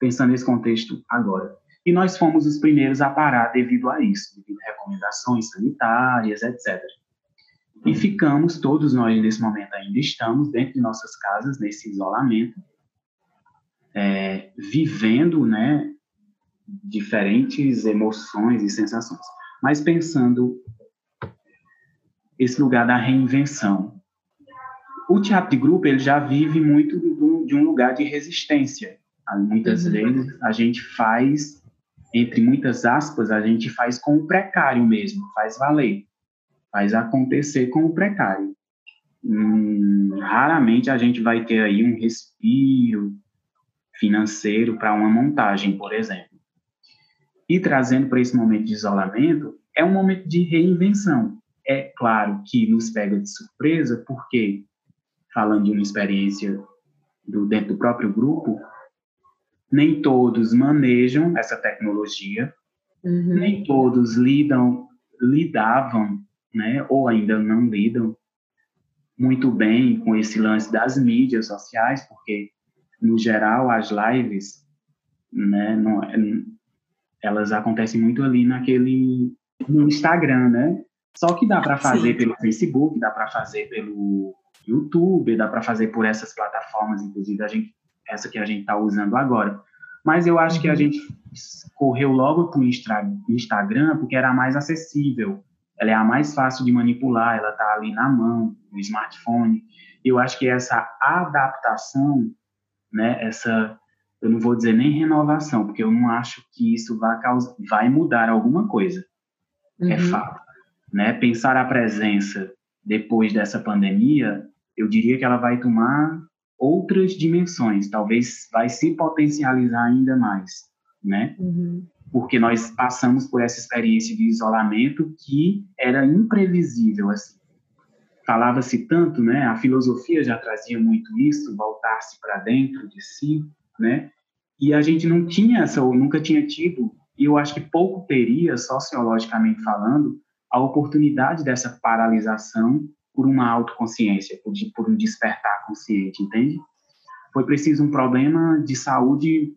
Speaker 2: Pensando nesse contexto agora. E nós fomos os primeiros a parar devido a isso, devido a recomendações sanitárias, etc. E ficamos, todos nós nesse momento ainda estamos dentro de nossas casas, nesse isolamento, é, vivendo né, diferentes emoções e sensações, mas pensando esse lugar da reinvenção. O teatro de grupo ele já vive muito de um lugar de resistência. Muitas uhum. vezes a gente faz entre muitas aspas, a gente faz com o precário mesmo, faz valer, faz acontecer com o precário. Hum, raramente a gente vai ter aí um respiro financeiro para uma montagem, por exemplo. E trazendo para esse momento de isolamento, é um momento de reinvenção. É claro que nos pega de surpresa, porque, falando de uma experiência do, dentro do próprio grupo, nem todos manejam essa tecnologia, uhum. nem todos lidam, lidavam, né, ou ainda não lidam muito bem com esse lance das mídias sociais, porque no geral as lives, né, não, elas acontecem muito ali naquele no Instagram, né? Só que dá para fazer Sim. pelo Facebook, dá para fazer pelo YouTube, dá para fazer por essas plataformas, inclusive a gente essa que a gente está usando agora. Mas eu acho que a uhum. gente correu logo para o Instagram porque era a mais acessível, ela é a mais fácil de manipular, ela está ali na mão, no smartphone. Eu acho que essa adaptação, né, essa, eu não vou dizer nem renovação, porque eu não acho que isso vai, causar, vai mudar alguma coisa. É uhum. É fato. Né? Pensar a presença depois dessa pandemia, eu diria que ela vai tomar outras dimensões, talvez vai se potencializar ainda mais, né? Uhum. Porque nós passamos por essa experiência de isolamento que era imprevisível, assim. Falava-se tanto, né? A filosofia já trazia muito isso, voltar-se para dentro de si, né? E a gente não tinha essa, ou nunca tinha tido, e eu acho que pouco teria, sociologicamente falando, a oportunidade dessa paralisação por uma autoconsciência, por, por um despertar consciente, entende? Foi preciso um problema de saúde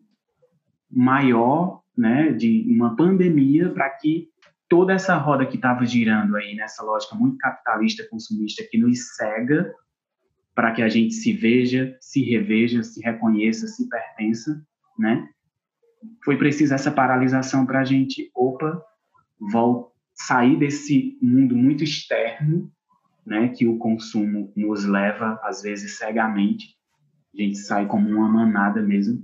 Speaker 2: maior, né, de uma pandemia, para que toda essa roda que estava girando aí nessa lógica muito capitalista, consumista, que nos cega, para que a gente se veja, se reveja, se reconheça, se pertença, né? Foi preciso essa paralisação para a gente, opa, voltar, sair desse mundo muito externo né, que o consumo nos leva, às vezes, cegamente. A gente sai como uma manada mesmo.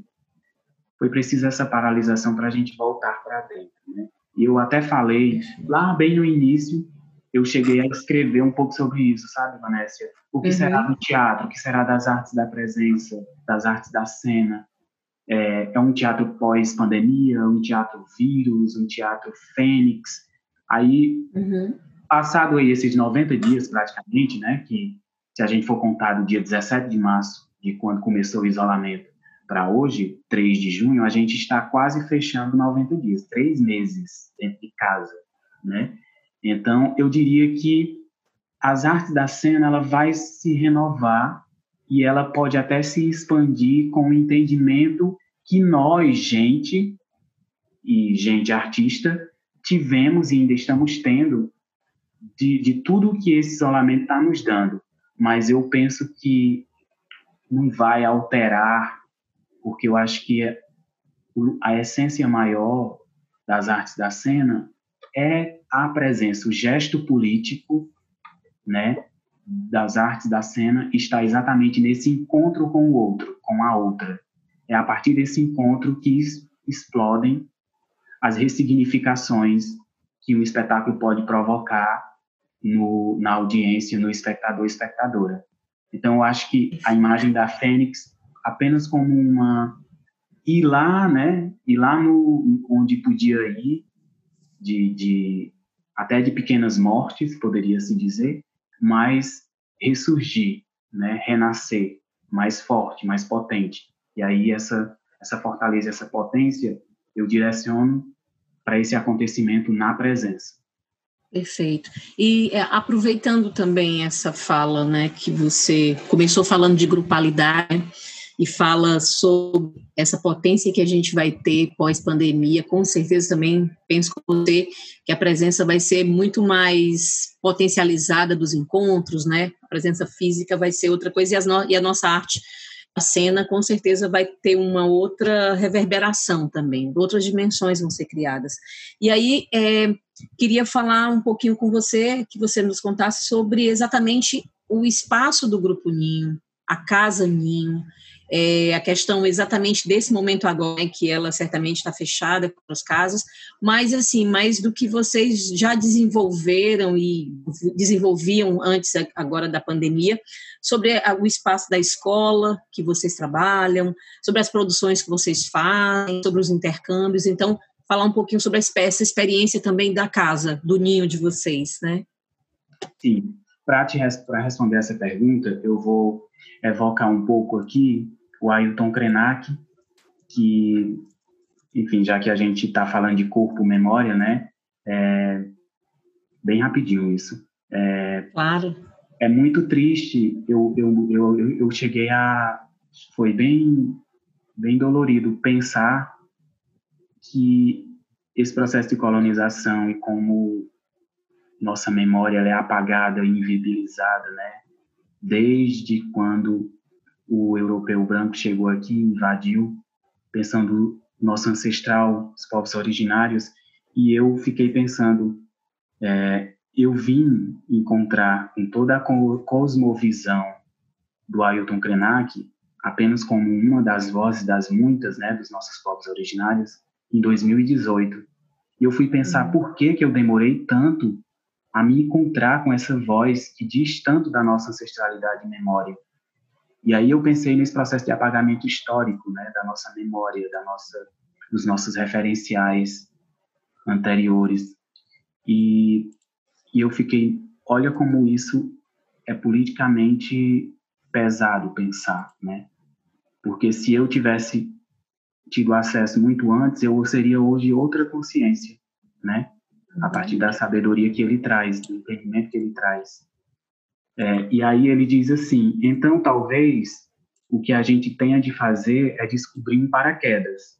Speaker 2: Foi preciso essa paralisação para a gente voltar para dentro. Né? E eu até falei, lá bem no início, eu cheguei a escrever um pouco sobre isso, sabe, Vanessa? O que uhum. será do teatro? O que será das artes da presença, das artes da cena? É, é um teatro pós-pandemia, um teatro vírus, um teatro fênix. Aí, uhum. Passado aí esses 90 dias praticamente, né, que se a gente for contar do dia 17 de março, de quando começou o isolamento, para hoje, 3 de junho, a gente está quase fechando 90 dias, três meses dentro de casa, né? Então, eu diria que as artes da cena ela vai se renovar e ela pode até se expandir com o entendimento que nós, gente e gente artista, tivemos e ainda estamos tendo de, de tudo que esse isolamento está nos dando. Mas eu penso que não vai alterar, porque eu acho que a essência maior das artes da cena é a presença, o gesto político, né, das artes da cena está exatamente nesse encontro com o outro, com a outra. É a partir desse encontro que explodem as ressignificações que o espetáculo pode provocar no, na audiência, no espectador espectadora. Então, eu acho que a imagem da Fênix, apenas como uma ir lá, né, ir lá no onde podia ir, de, de até de pequenas mortes, poderia se dizer, mas ressurgir, né, renascer mais forte, mais potente. E aí essa essa fortaleza, essa potência, eu direciono para esse acontecimento na presença.
Speaker 3: Perfeito. E é, aproveitando também essa fala, né, que você começou falando de grupalidade, e fala sobre essa potência que a gente vai ter pós-pandemia. Com certeza também penso com você que a presença vai ser muito mais potencializada dos encontros, né? A presença física vai ser outra coisa e, no e a nossa arte, a cena, com certeza vai ter uma outra reverberação também, outras dimensões vão ser criadas. E aí, é, queria falar um pouquinho com você, que você nos contasse sobre exatamente o espaço do Grupo Ninho, a Casa Ninho, é, a questão exatamente desse momento agora, né, que ela certamente está fechada para os casos, mas assim, mais do que vocês já desenvolveram e desenvolviam antes agora da pandemia, sobre o espaço da escola que vocês trabalham, sobre as produções que vocês fazem, sobre os intercâmbios, então falar um pouquinho sobre essa experiência também da casa, do ninho de vocês, né?
Speaker 2: Sim, para responder essa pergunta, eu vou evocar um pouco aqui o Ailton Krenak, que, enfim, já que a gente está falando de corpo-memória, né, é, bem rapidinho isso.
Speaker 3: É, claro.
Speaker 2: É muito triste, eu, eu, eu, eu cheguei a... Foi bem, bem dolorido pensar que esse processo de colonização e como nossa memória é apagada invibilizada, né? Desde quando o europeu branco chegou aqui, invadiu, pensando nosso ancestral, os povos originários, e eu fiquei pensando, é, eu vim encontrar em toda a cosmovisão do Ailton Krenak, apenas como uma das vozes das muitas, né, dos nossos povos originários, em 2018. E eu fui pensar uhum. por que que eu demorei tanto a me encontrar com essa voz que diz tanto da nossa ancestralidade e memória. E aí eu pensei nesse processo de apagamento histórico, né, da nossa memória, da nossa, dos nossos referenciais anteriores. E, e eu fiquei, olha como isso é politicamente pesado pensar, né? Porque se eu tivesse tido acesso muito antes, eu seria hoje outra consciência, né? A partir da sabedoria que ele traz, do entendimento que ele traz. É, e aí ele diz assim: então talvez o que a gente tenha de fazer é descobrir um paraquedas.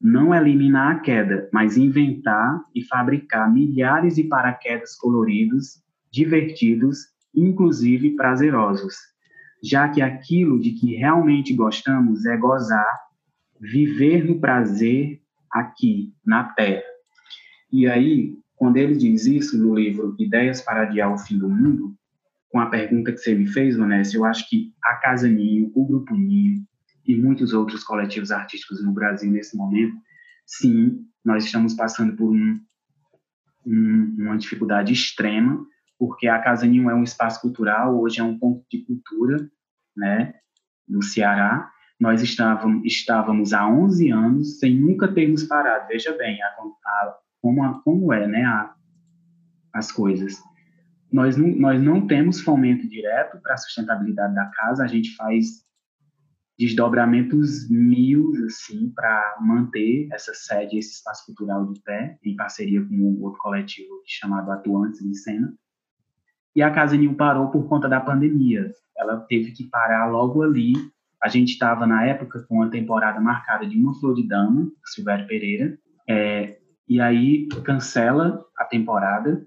Speaker 2: Não eliminar a queda, mas inventar e fabricar milhares de paraquedas coloridos, divertidos, inclusive prazerosos, já que aquilo de que realmente gostamos é gozar, viver no prazer aqui, na Terra. E aí, quando ele diz isso no livro Ideias para Adiar o Fim do Mundo, com a pergunta que você me fez, Vanessa, eu acho que a Casa Ninho, o Grupo Ninho e muitos outros coletivos artísticos no Brasil nesse momento, sim, nós estamos passando por um, um, uma dificuldade extrema, porque a Casa Ninho é um espaço cultural, hoje é um ponto de cultura, né, no Ceará. Nós estávamos, estávamos há 11 anos sem nunca termos parado. Veja bem a, a, como, como é, né, a, as coisas. Nós não, nós não temos fomento direto para a sustentabilidade da casa, a gente faz desdobramentos mil, assim, para manter essa sede, esse espaço cultural de pé, em parceria com um outro coletivo chamado Atuantes em Cena. E a Casa Ninho parou por conta da pandemia. Ela teve que parar logo ali. A gente estava, na época, com a temporada marcada de Uma Flor de Dama, Silvério Pereira, é, e aí cancela a temporada,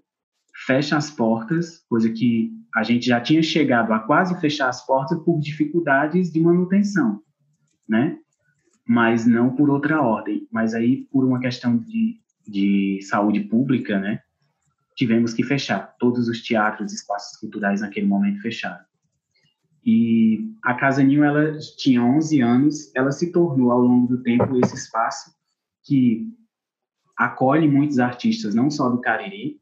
Speaker 2: fecha as portas, coisa que a gente já tinha chegado a quase fechar as portas por dificuldades de manutenção, né? Mas não por outra ordem, mas aí por uma questão de, de saúde pública, né? Tivemos que fechar. Todos os teatros e espaços culturais naquele momento fecharam. E a Casa Ninho, ela tinha 11 anos, ela se tornou ao longo do tempo esse espaço que acolhe muitos artistas, não só do Cariri,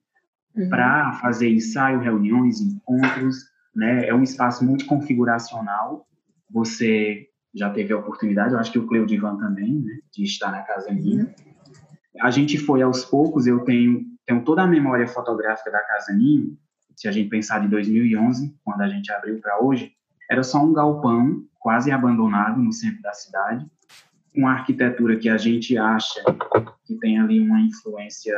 Speaker 2: uhum. para fazer ensaio, reuniões, encontros, né? É um espaço multiconfiguracional. Você já teve a oportunidade, eu acho que o Cleo Divan também, né, de estar na Casa Ninho. Uhum. A gente foi aos poucos, eu tenho, tenho toda a memória fotográfica da Casa Ninho, se a gente pensar de 2011, quando a gente abriu para hoje, era só um galpão quase abandonado no centro da cidade, uma arquitetura que a gente acha que tem ali uma influência,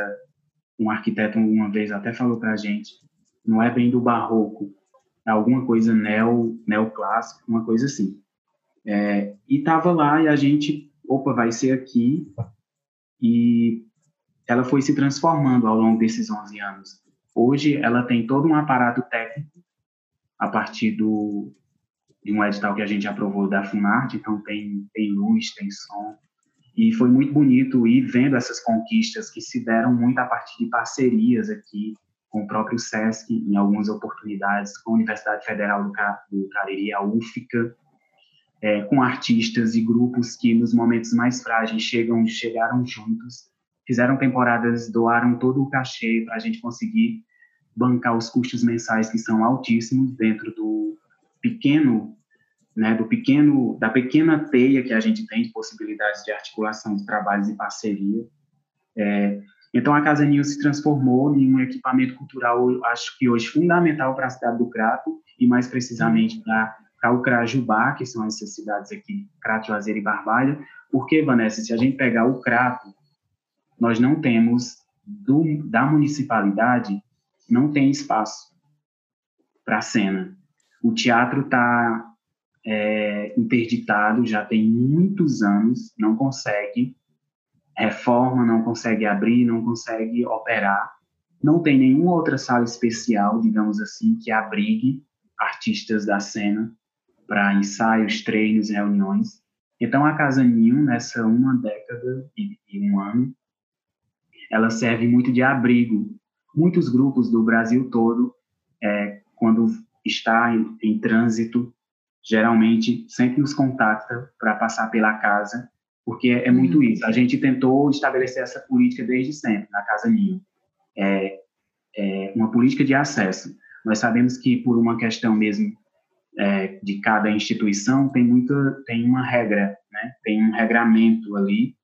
Speaker 2: um arquiteto uma vez até falou para a gente, não é bem do barroco, é alguma coisa neo, neoclássica, uma coisa assim. É, e estava lá e a gente, opa, vai ser aqui, e ela foi se transformando ao longo desses 11 anos. Hoje ela tem todo um aparato técnico a partir do, de um edital que a gente aprovou da Funarte, então tem, tem luz, tem som. E foi muito bonito ir vendo essas conquistas que se deram muito a partir de parcerias aqui com o próprio SESC, em algumas oportunidades, com a Universidade Federal do, do Cariri, a UFICA, é, com artistas e grupos que nos momentos mais frágeis chegam, chegaram juntos, fizeram temporadas, doaram todo o cachê para a gente conseguir bancar os custos mensais que são altíssimos dentro do pequeno, né, do pequeno, da pequena teia que a gente tem de possibilidades de articulação de trabalhos e parceria. É, então, a Casa Ninho se transformou em um equipamento cultural, acho que hoje fundamental para a cidade do Crato e mais precisamente para o Crajubá, que são essas cidades aqui, Crato, Juazeiro e Barbalha. Porque, Vanessa, se a gente pegar o Crato, nós não temos do, da municipalidade não tem espaço para cena. O teatro está é, interditado já tem muitos anos, não consegue reforma, não consegue abrir, não consegue operar. Não tem nenhuma outra sala especial, digamos assim, que abrigue artistas da cena para ensaios, treinos, reuniões. Então, a Casa Ninho, nessa uma década e, e um ano, ela serve muito de abrigo. Muitos grupos do Brasil todo, é, quando está em, em trânsito, geralmente sempre nos contacta para passar pela casa, porque é, é muito uhum. isso. A gente tentou estabelecer essa política desde sempre na Casa Ninho. É, é uma política de acesso. Nós sabemos que por uma questão mesmo é, de cada instituição tem muita tem uma regra, né? Tem um regramento ali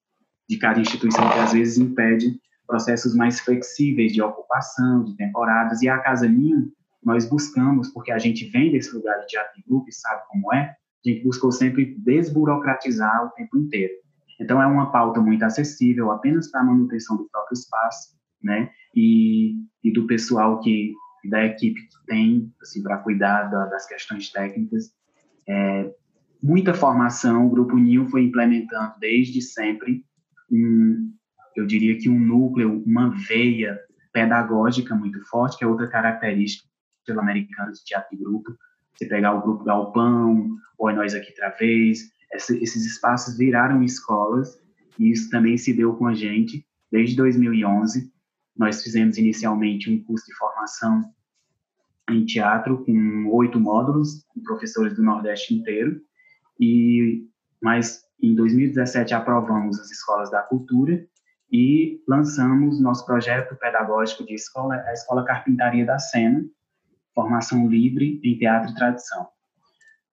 Speaker 2: de cada instituição que às vezes impede processos mais flexíveis de ocupação, de temporadas. E a Casa Ninho nós buscamos, porque a gente vem desse lugar de teatro grupo e sabe como é, a gente buscou sempre desburocratizar o tempo inteiro. Então, é uma pauta muito acessível, apenas para a manutenção do próprio espaço, né? E, e do pessoal que, da equipe que tem, assim, para cuidar da, das questões técnicas. É, muita formação, o Grupo NIL foi implementando desde sempre, um, eu diria que um núcleo, uma veia pedagógica muito forte, que é outra característica sul-americanos de teatro de grupo. Você pegar o grupo Galpão, ou Nós Aqui Outra Vez, esses espaços viraram escolas, e isso também se deu com a gente desde 2011. Nós fizemos inicialmente um curso de formação em teatro com oito módulos, com professores do Nordeste inteiro, e mas em 2017 aprovamos as escolas da cultura e lançamos nosso projeto pedagógico de escola, a Escola Carpintaria da Sena, formação livre em teatro e tradição.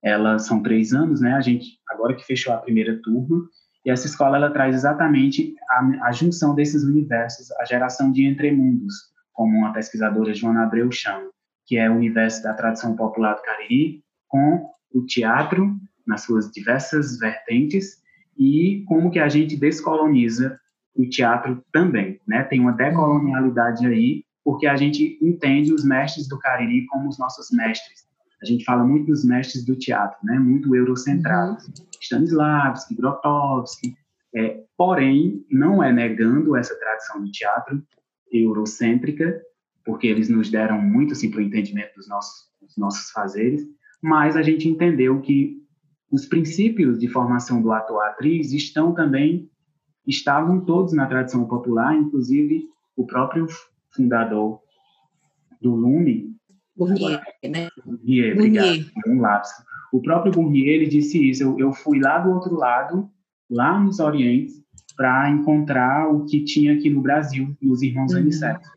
Speaker 2: Elas são três anos, né? A gente agora que fechou a primeira turma e essa escola ela traz exatamente a, a junção desses universos, a geração de entremundos, como uma pesquisadora Joana Abreu chama, que é o universo da tradição popular do Cariri com o teatro nas suas diversas vertentes e como que a gente descoloniza o teatro também, né? Tem uma decolonialidade aí, porque a gente entende os mestres do Cariri como os nossos mestres. A gente fala muito dos mestres do teatro, né? Muito eurocentrados. Uhum. Stanislavski, Grotowski, é, porém, não é negando essa tradição do teatro eurocêntrica, porque eles nos deram muito assim, para o entendimento dos nossos, dos nossos fazeres, mas a gente entendeu que os princípios de formação do ator-atriz estão também estavam todos na tradição popular, inclusive o próprio fundador do Lume,
Speaker 3: Bournier, né?
Speaker 2: Bournier, obrigado, um lapso. O próprio Bournier, ele disse isso, eu, eu fui lá do outro lado, lá nos Orientes, para encontrar o que tinha aqui no Brasil, nos Irmãos uhum. Aniceto,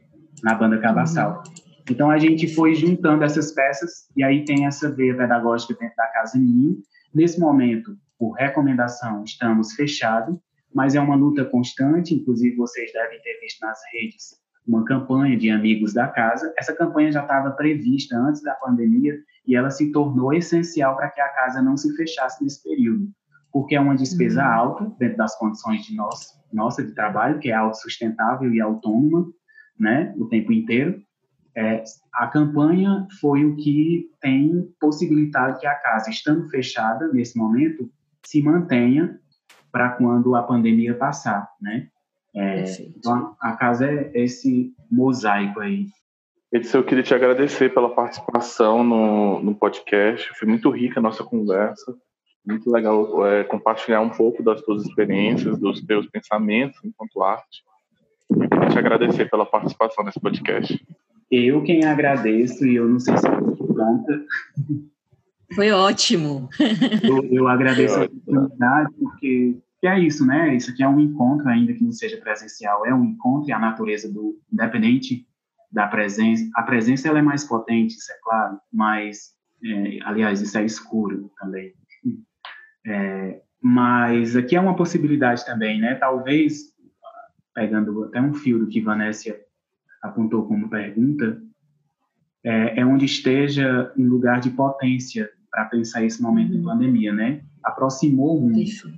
Speaker 2: na banda Cabassal. Uhum. Então, a gente foi juntando essas peças, e aí tem essa veia pedagógica dentro da Casa Ninho. Nesse momento, por recomendação, estamos fechados, mas é uma luta constante, inclusive vocês devem ter visto nas redes uma campanha de amigos da casa. Essa campanha já estava prevista antes da pandemia e ela se tornou essencial para que a casa não se fechasse nesse período, porque é uma despesa uhum. alta dentro das condições de nós, nossa de trabalho, que é autossustentável e autônoma, né, o tempo inteiro. É, a campanha foi o que tem possibilitado que a casa, estando fechada nesse momento, se mantenha para quando a pandemia passar, né? É, então, a casa é esse mosaico aí.
Speaker 1: Edson, eu queria te agradecer pela participação no, no podcast. Foi muito rica a nossa conversa. Muito legal é, compartilhar um pouco das tuas experiências, dos teus pensamentos enquanto arte. Eu queria te agradecer pela participação nesse podcast.
Speaker 2: Eu quem agradeço, e eu não sei se eu pronta.
Speaker 3: Foi ótimo.
Speaker 2: Eu, eu agradeço Foi a oportunidade, porque que é isso, né? Isso aqui é um encontro, ainda que não seja presencial, é um encontro e a natureza do independente da presença, a presença ela é mais potente, isso é claro, mas é, aliás isso é escuro também. É, mas aqui é uma possibilidade também, né? Talvez pegando até um fio do que Vanessa apontou como pergunta, é, é onde esteja um lugar de potência para pensar esse momento de uhum. pandemia, né? Aproximou muito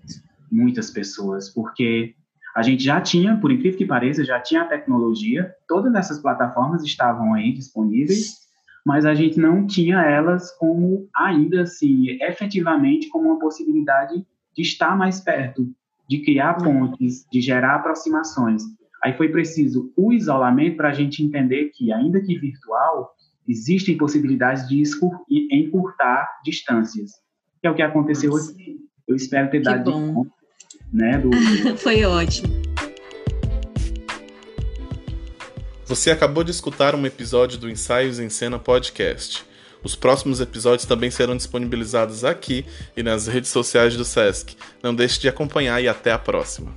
Speaker 2: muitas pessoas, porque a gente já tinha, por incrível que pareça, já tinha a tecnologia, todas essas plataformas estavam aí disponíveis, mas a gente não tinha elas como, ainda assim, efetivamente como uma possibilidade de estar mais perto, de criar pontes, de gerar aproximações. Aí foi preciso o isolamento para a gente entender que, ainda que virtual, existem possibilidades de encurtar distâncias, que é o que aconteceu Nossa. aqui. Eu espero ter que dado
Speaker 3: bom né? Do... Foi ótimo.
Speaker 1: Você acabou de escutar um episódio do Ensaios em Cena Podcast. Os próximos episódios também serão disponibilizados aqui e nas redes sociais do SESC. Não deixe de acompanhar e até a próxima.